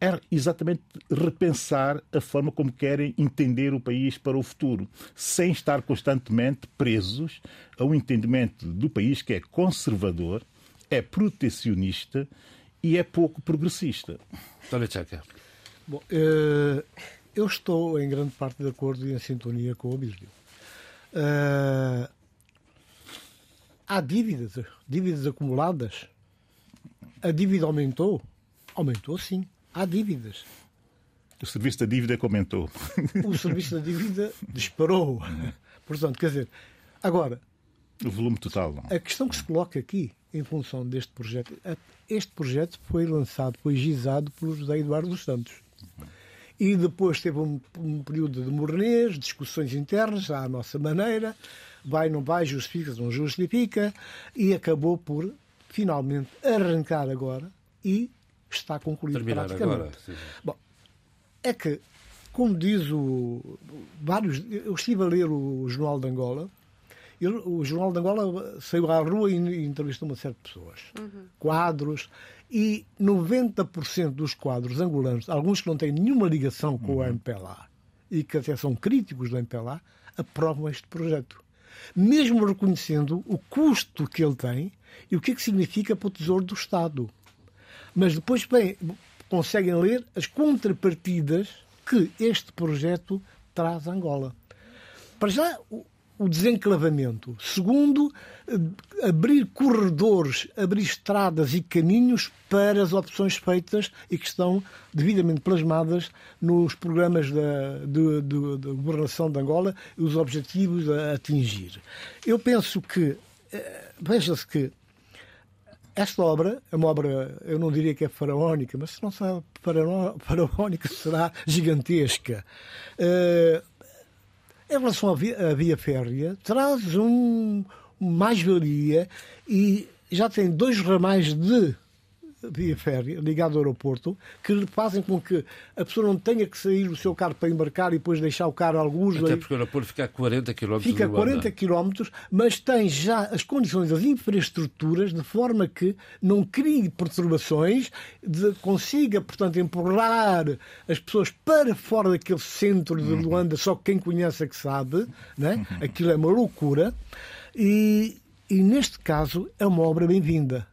é exatamente repensar a forma como querem entender o país para o futuro, sem estar constantemente presos a um entendimento do país que é conservador, é protecionista e é pouco progressista. Bom, eh, eu estou em grande parte de acordo e em sintonia com o Bíblio. Eh, há dívidas, dívidas acumuladas. A dívida aumentou? Aumentou sim há dívidas. O serviço da dívida que aumentou. O serviço da dívida disparou. Portanto, quer dizer, agora. O volume total. Não. A questão que se coloca aqui, em função deste projeto, este projeto foi lançado, foi gizado pelo José Eduardo dos Santos. E depois teve um, um período de mornês, discussões internas, à nossa maneira, vai, não vai, justifica, não justifica, e acabou por finalmente arrancar agora e está concluído Terminar praticamente. Agora, Bom, é que, como diz o. Vários, eu estive a ler o Jornal de Angola. Eu, o Jornal de Angola saiu à rua e, e entrevistou uma série de pessoas. Uhum. Quadros. E 90% dos quadros angolanos, alguns que não têm nenhuma ligação com uhum. o MPLA e que até são críticos do MPLA, aprovam este projeto. Mesmo reconhecendo o custo que ele tem e o que é que significa para o Tesouro do Estado. Mas depois bem, conseguem ler as contrapartidas que este projeto traz a Angola. Para já, o desenclavamento. Segundo, abrir corredores, abrir estradas e caminhos para as opções feitas e que estão devidamente plasmadas nos programas da, de, de, de governação de Angola e os objetivos a atingir. Eu penso que, eh, veja-se que esta obra é uma obra, eu não diria que é faraónica, mas se não será (laughs) faraónica, será gigantesca. Uh, em relação à via, à via férrea, traz um mais-valia e já tem dois ramais de via férrea, ligado ao aeroporto, que fazem com que a pessoa não tenha que sair do seu carro para embarcar e depois deixar o carro alguns. Até porque o aeroporto fica a 40 km Fica a 40 km, mas tem já as condições, as infraestruturas, de forma que não crie perturbações, de, consiga, portanto, empurrar as pessoas para fora daquele centro de Luanda, só quem conhece é que sabe, né? aquilo é uma loucura. E, e neste caso é uma obra bem-vinda.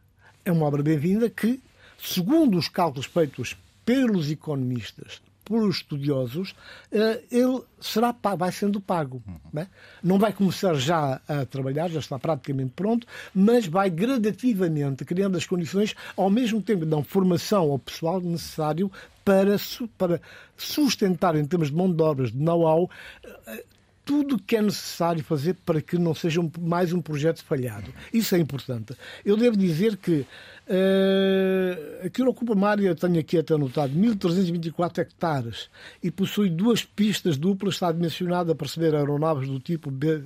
É uma obra bem-vinda que, segundo os cálculos feitos pelos economistas, pelos estudiosos, eh, ele será pago, vai sendo pago. Não, é? não vai começar já a trabalhar, já está praticamente pronto, mas vai gradativamente criando as condições, ao mesmo tempo que dão formação ao pessoal necessário para, para sustentar, em termos de mão de obras, de know-how, eh, tudo que é necessário fazer para que não seja mais um projeto falhado. Isso é importante. Eu devo dizer que uh, aquilo ocupa uma área, tenho aqui até anotado, 1.324 hectares e possui duas pistas duplas, está dimensionada para receber aeronaves do tipo B.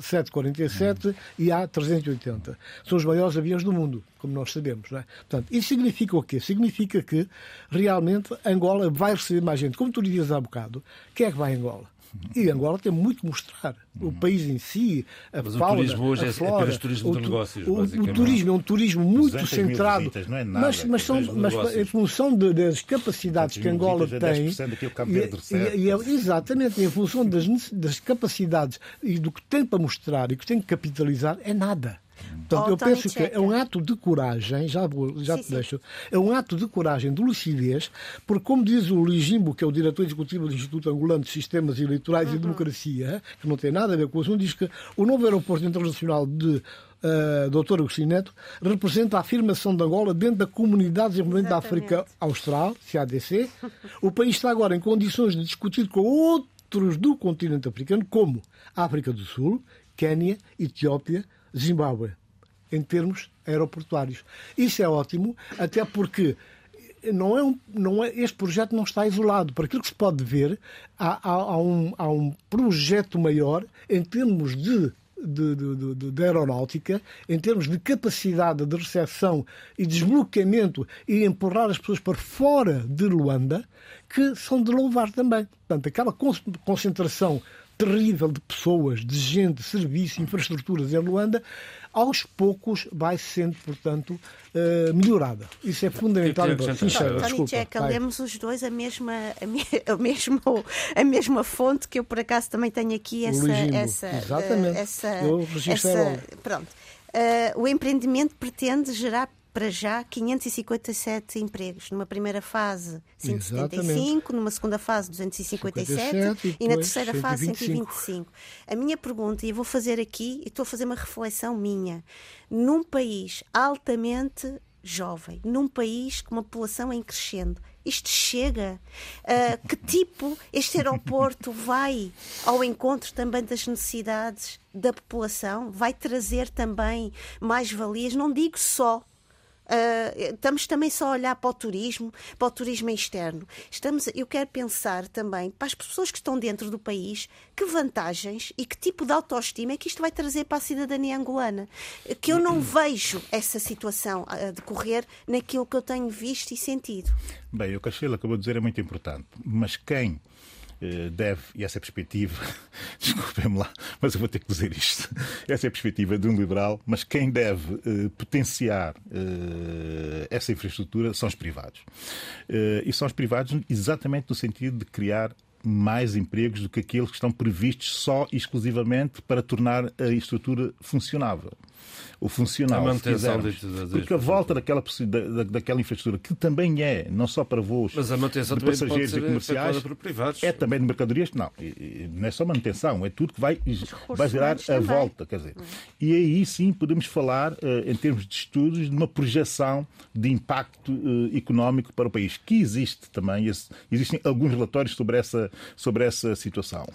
747 hum. e A380. São os maiores aviões do mundo, como nós sabemos. Não é? Portanto, isso significa o quê? Significa que realmente Angola vai receber mais gente. Como tu dizias há bocado, quem é que vai a Angola? E Angola tem muito que mostrar. O uhum. país em si, a mas fauna, o turismo hoje a é flora, apenas turismo de negócios. O, o, turismo é um turismo muito centrado. Visitas, não é nada, mas, mas, são, mas em função de, das capacidades que Angola tem. É e, e, exatamente, em função das, das capacidades e do que tem para mostrar e que tem que capitalizar, é nada. Portanto, eu penso que é um ato de coragem, já, vou, já sim, te sim. deixo, é um ato de coragem, de lucidez, porque, como diz o Ligimbo, que é o diretor executivo do Instituto Angolano de Sistemas Eleitorais uhum. e Democracia, que não tem nada a ver com o assunto, diz que o novo aeroporto internacional de uh, Dr. Agostinho Neto representa a afirmação de Angola dentro da Comunidade de Desenvolvimento da África Austral, CADC. O país está agora em condições de discutir com outros do continente africano, como África do Sul, Quénia, Etiópia, Zimbábue em termos aeroportuários. Isso é ótimo, até porque não é um, não é, este projeto não está isolado. Para aquilo que se pode ver, há, há, há, um, há um projeto maior em termos de de, de, de, de, aeronáutica, em termos de capacidade de recepção e desbloqueamento e empurrar as pessoas para fora de Luanda, que são de louvar também. Portanto, aquela concentração terrível de pessoas, de gente, de serviço, infraestruturas em Luanda, aos poucos vai sendo, portanto, uh, melhorada. Isso é fundamental. Sincero, Tony Checa, lemos os dois a mesma, a, (laughs) mesma, a mesma fonte que eu, por acaso, também tenho aqui essa... essa Exatamente. Uh, essa, eu essa, Pronto. Uh, o empreendimento pretende gerar para já 557 empregos. Numa primeira fase, 175, Exatamente. numa segunda fase, 257 e, e na terceira 125. fase, 125. A minha pergunta, e eu vou fazer aqui, e estou a fazer uma reflexão minha, num país altamente jovem, num país com uma população em crescendo, isto chega? Uh, que tipo este aeroporto (laughs) vai ao encontro também das necessidades da população? Vai trazer também mais valias? Não digo só Uh, estamos também só a olhar para o turismo, para o turismo externo. Estamos, eu quero pensar também para as pessoas que estão dentro do país que vantagens e que tipo de autoestima é que isto vai trazer para a cidadania angolana. Que eu não (clears throat) vejo essa situação a decorrer naquilo que eu tenho visto e sentido. Bem, o que a Sheila acabou de dizer é muito importante, mas quem deve, e essa é a perspectiva, (laughs) desculpem-me lá, mas eu vou ter que dizer isto, essa é a perspectiva de um liberal, mas quem deve uh, potenciar uh, essa infraestrutura são os privados. E são os privados exatamente no sentido de criar mais empregos do que aqueles que estão previstos só e exclusivamente para tornar a estrutura funcionável o funcional. A manutenção de, de, de, Porque a volta daquela, da, daquela infraestrutura, que também é, não só para voos Mas a manutenção de passageiros e comerciais, privados. é também de mercadorias, não, não é só manutenção, é tudo que vai, vai gerar a volta. Quer dizer. E aí sim podemos falar, eh, em termos de estudos, de uma projeção de impacto eh, económico para o país, que existe também, existem alguns relatórios sobre essa, sobre essa situação.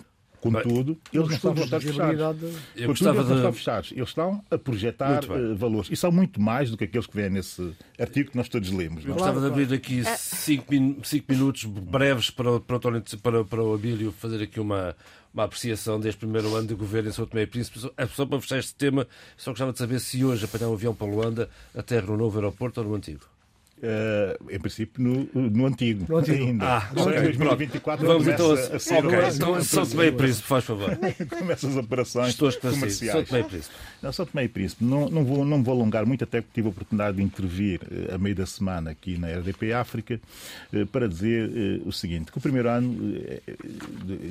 Contudo, eles não estão fechados. Eu gostava eles não estão fechados. Eles estão a projetar uh, valores. E são muito mais do que aqueles que vêm nesse artigo que nós todos lemos. Eu gostava de abrir aqui é. cinco, cinco minutos breves para, para, para, para o Abílio fazer aqui uma, uma apreciação deste primeiro ano de governo em São Tomé e Príncipe. Só para fechar este tema, só gostava de saber se hoje apanhar um avião para Luanda aterra no novo aeroporto ou no antigo. Uh, em princípio, no, no antigo. No antigo. Ainda. Ah, Só ok, em 2024 Vamos então a, ser ok, operações- então São Tomé e Príncipe, faz favor. (laughs) começa as operações Estou. São comerciais. Tomé e Príncipe. Não, São Tomé e Príncipe. Não, não, vou, não vou alongar muito, até porque tive a oportunidade de intervir eh, a meio da semana aqui na RDP África eh, para dizer o seguinte, que o primeiro ano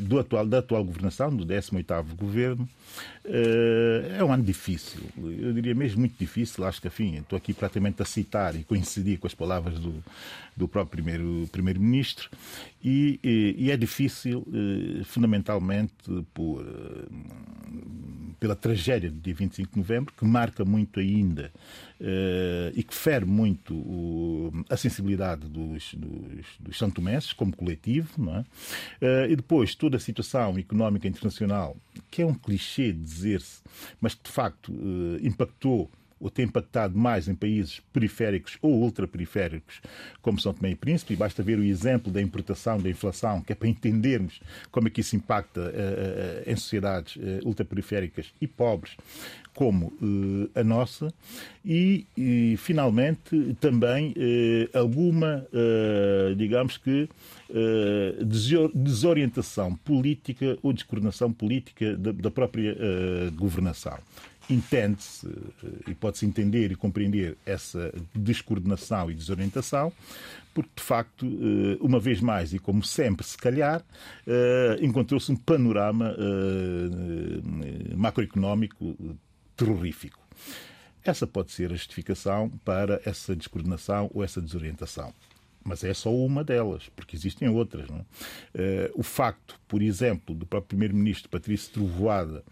do atual, da atual governação, do 18º governo, é um ano difícil. Eu diria mesmo muito difícil. Acho que, enfim, estou aqui praticamente a citar e coincidir com as palavras do, do próprio primeiro- primeiro-ministro. e, e- e é difícil, eh, fundamentalmente, por, eh, pela tragédia do dia 25 de novembro, que marca muito ainda eh, e que fere muito o- a sensibilidade dos, dos, dos santomenses como coletivo, não é? Eh, e depois toda a situação económica internacional, que é um clichê dizer-se, mas que de facto eh, impactou ou tem impactado mais em países periféricos ou ultraperiféricos, como São Tomé e Príncipe, e basta ver o exemplo da importação, da inflação, que é para entendermos como é que isso impacta eh, eh, em sociedades eh, ultraperiféricas e pobres, como a nossa, e, e, finalmente também alguma, digamos que, desorientação política ou descoordenação política da, própria eh, governação entende-se eh, e pode-se entender e compreender essa descoordenação e desorientação, porque de facto, eh, uma vez mais e como sempre, se calhar, eh, encontrou-se um panorama eh, macroeconómico terrorífico. Essa pode ser a justificação para essa descoordenação ou essa desorientação. Mas é só uma delas, porque existem outras. Não? Eh, o facto, por exemplo, do próprio Primeiro-Ministro Patrício Trovoada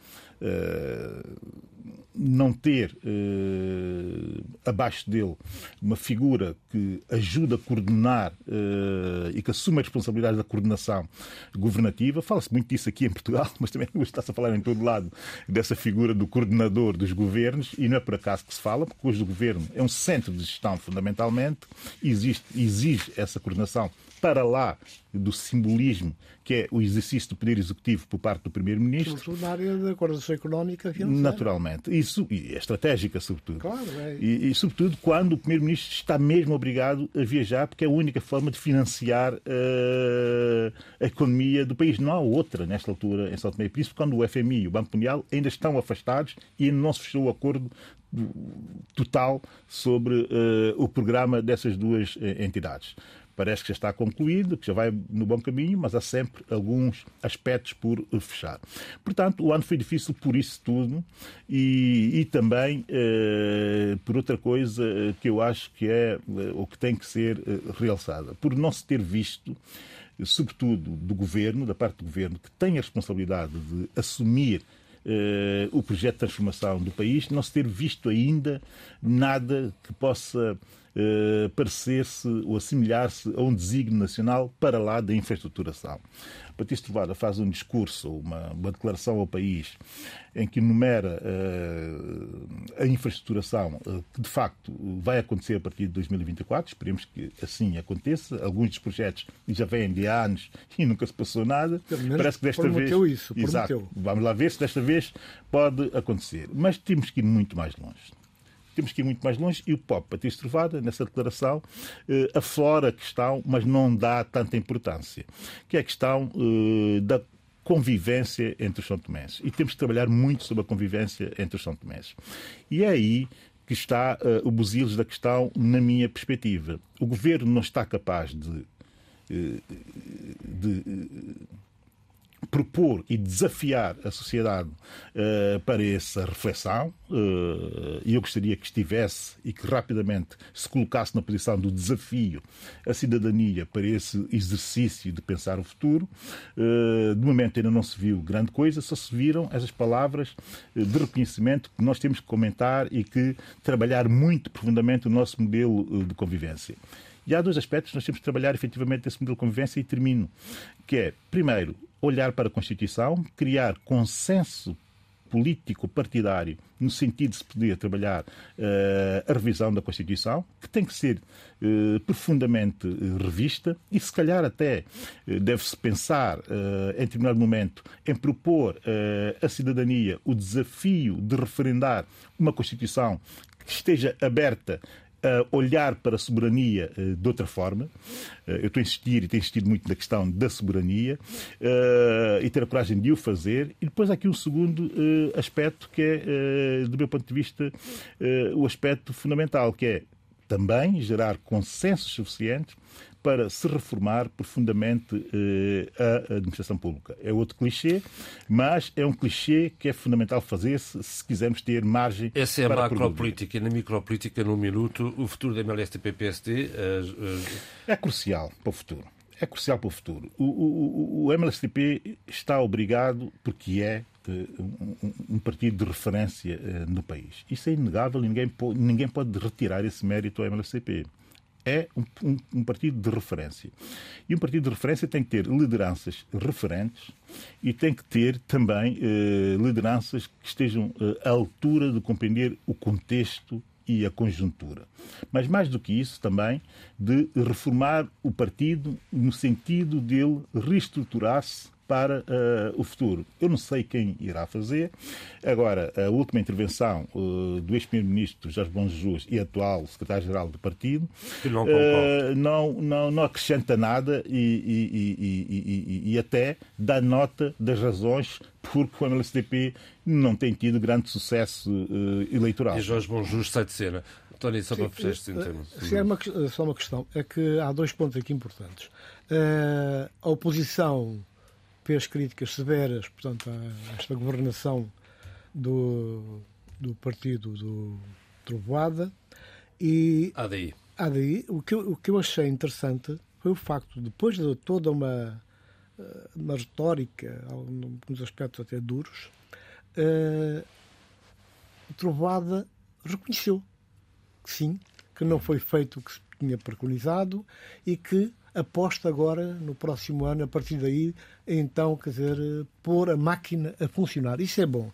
não ter eh, abaixo dele uma figura que ajuda a coordenar eh, e que assume a responsabilidade da coordenação governativa. Fala-se muito disso aqui em Portugal, (laughs) mas também está-se a falar em todo lado dessa figura do coordenador dos governos, e não é por acaso que se fala, porque hoje o governo é um centro de gestão, fundamentalmente, existe, exige essa coordenação para lá do simbolismo que é o exercício do poder executivo por parte do Primeiro-Ministro. Sobretudo na área da coordenação económica e financeira. Naturalmente. Isso, e é estratégica, sobretudo. Claro, é. E, e, sobretudo, quando o Primeiro-Ministro está mesmo obrigado a viajar, porque é a única forma de financiar eh, a economia do país. Não há outra, nesta altura, em São Tomé e Príncipe, quando o FMI e o Banco Mundial ainda estão afastados e ainda não se fechou o acordo total sobre eh, o programa dessas duas eh, entidades. Parece que já está concluído, que já vai no bom caminho, mas há sempre alguns aspectos por eh, fechar. Portanto, o ano foi difícil por isso tudo e, e também eh, por outra coisa eh, que eu acho que é eh, o que tem que ser realçada. Por não se ter visto, sobretudo do governo, da parte do governo, que tem a responsabilidade de assumir eh, o projeto de transformação do país, não se ter visto ainda nada que possa eh, parecer-se ou assemelhar-se a um desígnio nacional para lá da infraestruturação. Patrício Trovada faz um discurso, uma, uma declaração ao país, em que enumera eh, a infraestruturação eh, que de facto vai acontecer a partir de 2024. Esperemos que assim aconteça. Alguns dos projetos já vêm de anos (laughs) e nunca se passou nada. Parece que desta vez. isso, Exato. prometeu. Vamos lá ver se desta vez pode acontecer. Mas temos que ir muito mais longe. Temos que ir muito mais longe e o POP, Patrício Trovada, nessa declaração, eh, aflora a questão, mas não dá tanta importância, que é a questão eh, da convivência entre os São Tomenses. E temos que trabalhar muito sobre a convivência entre os São Tomenses. E é aí que está eh, o busilos da questão, na minha perspectiva. O governo não está capaz de, de propor e desafiar a sociedade eh, para essa reflexão eh, e eu gostaria que estivesse e que rapidamente se colocasse na posição do desafio a cidadania para esse exercício de pensar o futuro. Eh, de momento ainda não se viu grande coisa, só se viram essas palavras de reconhecimento que nós temos que comentar e que trabalhar muito profundamente o nosso modelo de convivência. E há dois aspectos que nós temos que trabalhar efetivamente esse modelo de convivência e termino, que é, primeiro, olhar para a Constituição, criar consenso político partidário no sentido de se poder trabalhar uh, a revisão da Constituição, que tem que ser uh, profundamente uh, revista e se calhar até deve-se pensar em determinado momento em propor à cidadania o desafio de referendar uma Constituição que esteja aberta olhar para a soberania uh, de outra forma. Uh, eu estou a insistir e tenho insistido muito na questão da soberania e ter a coragem de o fazer. E depois há aqui um segundo aspecto que é, do meu ponto de vista, o aspecto fundamental, que é também gerar consensos suficientes para se reformar profundamente eh, a administração pública. É outro clichê, mas é um clichê que é fundamental fazer-se se quisermos ter margem Essa é a macropolítica. E na micropolítica, num minuto, o futuro da MLSTP-PSD... Uh, uh... É crucial para o futuro. É crucial para o futuro. O, o, o MLSTP está obrigado, porque é eh, um, um, partido de referência uh, no país. Isso é inegável, ninguém, ninguém pode retirar esse mérito ao MLSTP é um, um, um, partido de referência. E um partido de referência tem que ter lideranças referentes e tem que ter também eh, lideranças que estejam eh, à altura de compreender o contexto e a conjuntura. Mas mais do que isso, também de reformar o partido no sentido dele reestruturar-se para uh, o futuro. Eu não sei quem irá fazer. Agora, a última intervenção uh, do ex-primeiro-ministro Jorge Bom Jesus e atual secretário-geral do partido não, uh, não, não, não, acrescenta nada e, e, e, e, até dá nota das razões porque o MLSTP não tem tido grande sucesso eleitoral. E Jorge Bom Jesus sai de cena. Tony, só para fechar este tema. Se é uma, só uma questão, é que há dois pontos aqui importantes. a oposição fez críticas severas, portanto, a esta governação do, do partido do Trovoada e ADI. ADI. O que, o que eu achei interessante foi o facto, depois de toda uma, eh, uma retórica, alguns aspectos até duros, uh, Trovoada reconheceu que sim, que não foi feito o que se tinha preconizado e que aposta agora, no próximo ano, a partir daí, então, quer dizer, pôr a máquina a funcionar. Isso é bom.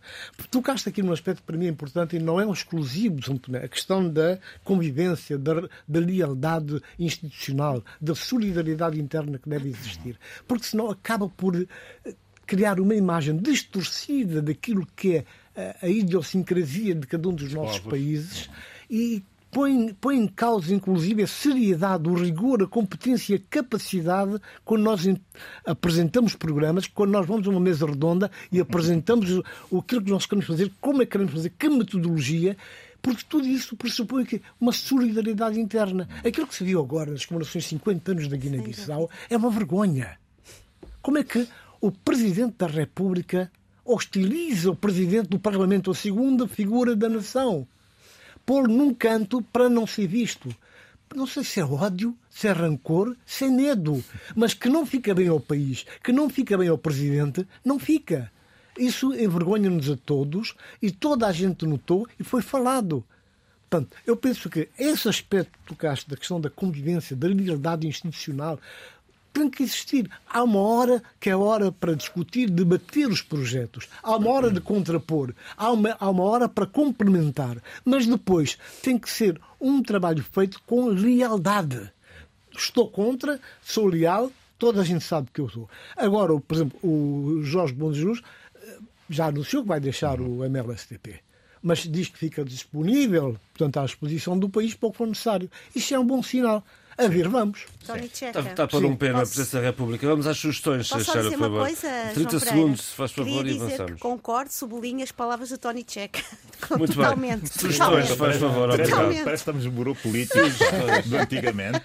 Tocaste aqui num aspecto que para mim é importante e não é um exclusivo de São Tomé, a questão da convivência, da, da lealdade institucional, da solidariedade interna que deve existir. Porque senão acaba por eh, criar uma imagem distorcida daquilo que é a idiosincrasia de cada um dos nossos países e põe, põe em causa, inclusive, a seriedade, o rigor, a competência a capacidade quando nós apresentamos programas, quando nós vamos a uma mesa redonda e apresentamos aquilo que nós queremos fazer, como é que queremos fazer, que metodologia porque tudo isso pressupõe que uma solidariedade interna. Aquilo que se viu agora nas comemorações de 50 anos da Guiné-Bissau é uma vergonha. Como é que o Presidente da República hostiliza o Presidente do Parlamento, a segunda figura da nação? Pô-lo num canto para não ser visto. Não sei se é ódio, se é rancor, se é medo, mas que não fica bem ao país, que não fica bem ao presidente, não fica. Isso envergonha-nos a todos e toda a gente notou e foi falado. Portanto, eu penso que esse aspecto que tocaste da questão da convivência, da liberdade institucional, tem que existir. Há uma hora que é hora para discutir, debater os projetos. Há uma hora de contrapor. Há uma, há uma hora para complementar. Mas depois tem que ser um trabalho feito com lealdade. Estou contra, sou leal, toda a gente sabe que eu sou. Agora, por exemplo, o Jorge Bom Jesus eh, já anunciou que vai deixar o MLSTP mas diz que fica disponível, portanto, à disposição do país para o que for necessário. Isso é um bom sinal. A ver, vamos. Está, está para um pé na Presidência da República. Vamos às sugestões, Posso só dizer uma coisa, 30 João segundos, se faz favor, Queria e avançamos. Que concordo, sublinho as palavras de Tony Checa. Muito Totalmente. bem. Sugestões, se faz favor, parece, obrigado. parece que estamos no burô político do antigamente.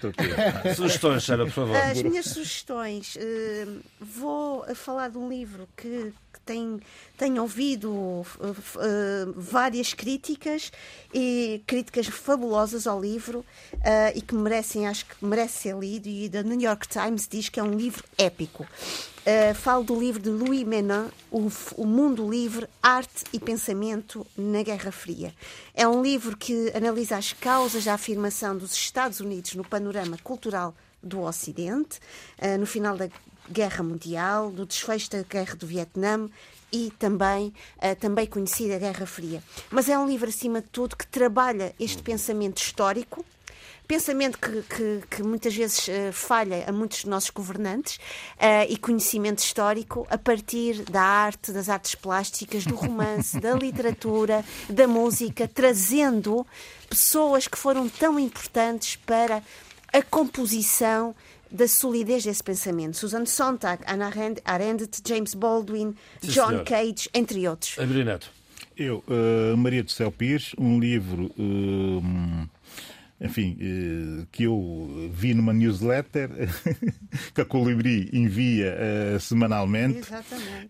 Sugestões, Sara, por favor. As minhas sugestões. Uh, vou falar de um livro que tem, tenho ouvido uh, uh, várias críticas e críticas fabulosas ao livro uh, e que merecem, acho que merece ser lido e da New York Times diz que é um livro épico. Uh, falo do livro de Louis Menin, o, o, Mundo Livre, Arte e Pensamento na Guerra Fria. É um livro que analisa as causas da afirmação dos Estados Unidos no panorama cultural do Ocidente, uh, no final da Guerra Mundial, do desfecho da Guerra do Vietnã e também a também conhecida Guerra Fria. Mas é um livro, acima de tudo, que trabalha este pensamento histórico, pensamento que, que, que muitas vezes uh, falha a muitos dos nossos governantes uh, e conhecimento histórico a partir da arte, das artes plásticas, do romance, da literatura, da música, trazendo pessoas que foram tão importantes para a composição da solidez desse pensamento. Susan Sontag, Anna Arendt, James Baldwin, Sim, John senhor. Cage, entre outros. André Neto. Eu, uh, Maria do Céu Pires, um livro, uh, enfim, uh, que eu vi numa newsletter (laughs) que a Colibri envia semanalmente. Exatamente.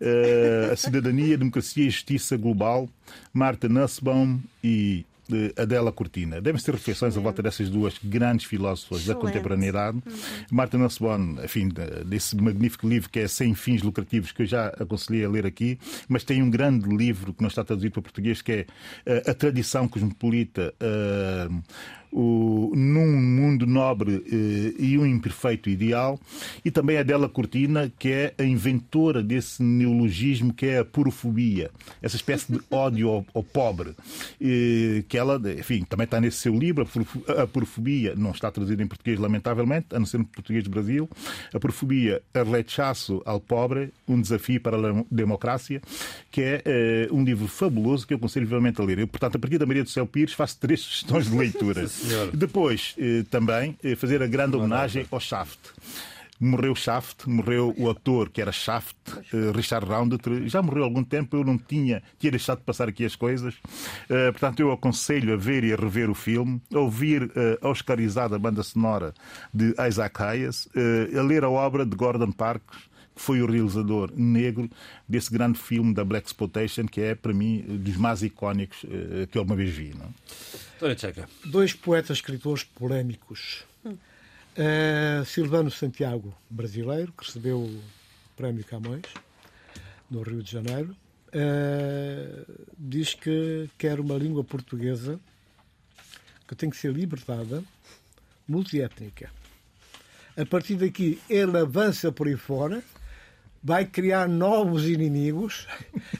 a Cidadania, Democracia e Justiça Global, Marta Nussbaum e de Adela Cortina. Devem ser reflexões à volta dessas duas grandes filósofas Excelente. da contemporaneidade. Uhum. Marta Nussbaum, enfim, desse magnífico livro que é Sem Fins Lucrativos, que eu já aconselhei a ler aqui, mas tem um grande livro que não está traduzido para português, que é A Tradição Cosmopolita. Uh, o, num mundo nobre eh, e um imperfeito ideal, e também a Adela Cortina, que é a inventora desse neologismo que é a purofobia, essa espécie de (laughs) ódio ao, ao pobre, eh, que ela, enfim, também está nesse seu livro, a purofobia, não está traduzido em português, lamentavelmente, a não ser no português do Brasil, a purofobia, rechaço ao pobre, um desafio para a democracia, que é eh, um livro fabuloso que eu aconselho vivamente a ler. Eu, portanto, a partir da Maria do Céu Pires, faço três sugestões de (laughs) leitura. Depois, eh, também, eh, fazer a grande homenagem ao Shaft. Morreu Shaft, morreu o ator que era Shaft, eh, Richard Roundtree. Já morreu há algum tempo, eu não tinha, tinha deixado de passar aqui as coisas. portanto, eu aconselho a ver e a rever o filme, a ouvir a oscarizada banda sonora de Isaac Hayes, a ler a obra de Gordon Parks foi o realizador negro desse grande filme da Black Exploitation, que é, para mim, dos mais icónicos que eu uma vez vi. Não? Dois poetas escritores polémicos. Uh, Silvano Santiago, brasileiro, que recebeu o Prémio Camões, no Rio de Janeiro, uh, diz que quer uma língua portuguesa que tem que ser libertada, multiétnica. A partir daqui, ele avança por aí fora, vai criar novos inimigos,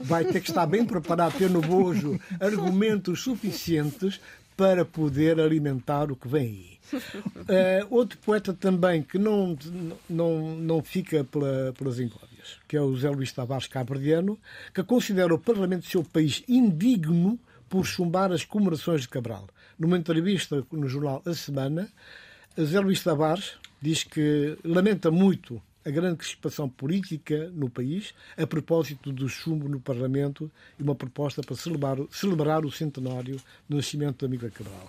vai ter que estar bem preparado, ter no bojo argumentos suficientes para poder alimentar o que vem aí. Uh, outro poeta também que não, não, não fica pela, pelas incógnias, que é o Zé Luís Tavares Cabrediano, que considera o Parlamento do seu país indigno por chumbar as comemorações de Cabral. Numa entrevista no jornal A Semana, Zé Luís Tavares diz que lamenta muito a grande crispação política no país a propósito do chumbo no Parlamento e uma proposta para celebrar, celebrar o centenário do nascimento da amiga Cabral.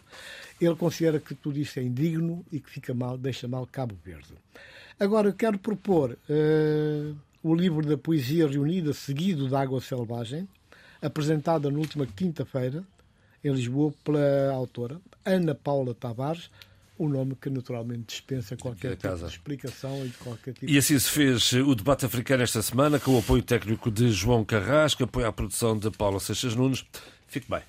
Ele considera que tudo isso é indigno e que fica mal, deixa mal Cabo Verde. Agora, quero propor uh, o livro da poesia reunida, seguido da Água Selvagem, apresentada na última quinta-feira, em Lisboa, pela autora Ana Paula Tavares, um nome que naturalmente dispensa qualquer tipo de explicação e de qualquer tipo E assim se fez o debate africano esta semana, com o apoio técnico de João Carrasco, apoio à produção de Paulo Seixas Nunes. Fique bem.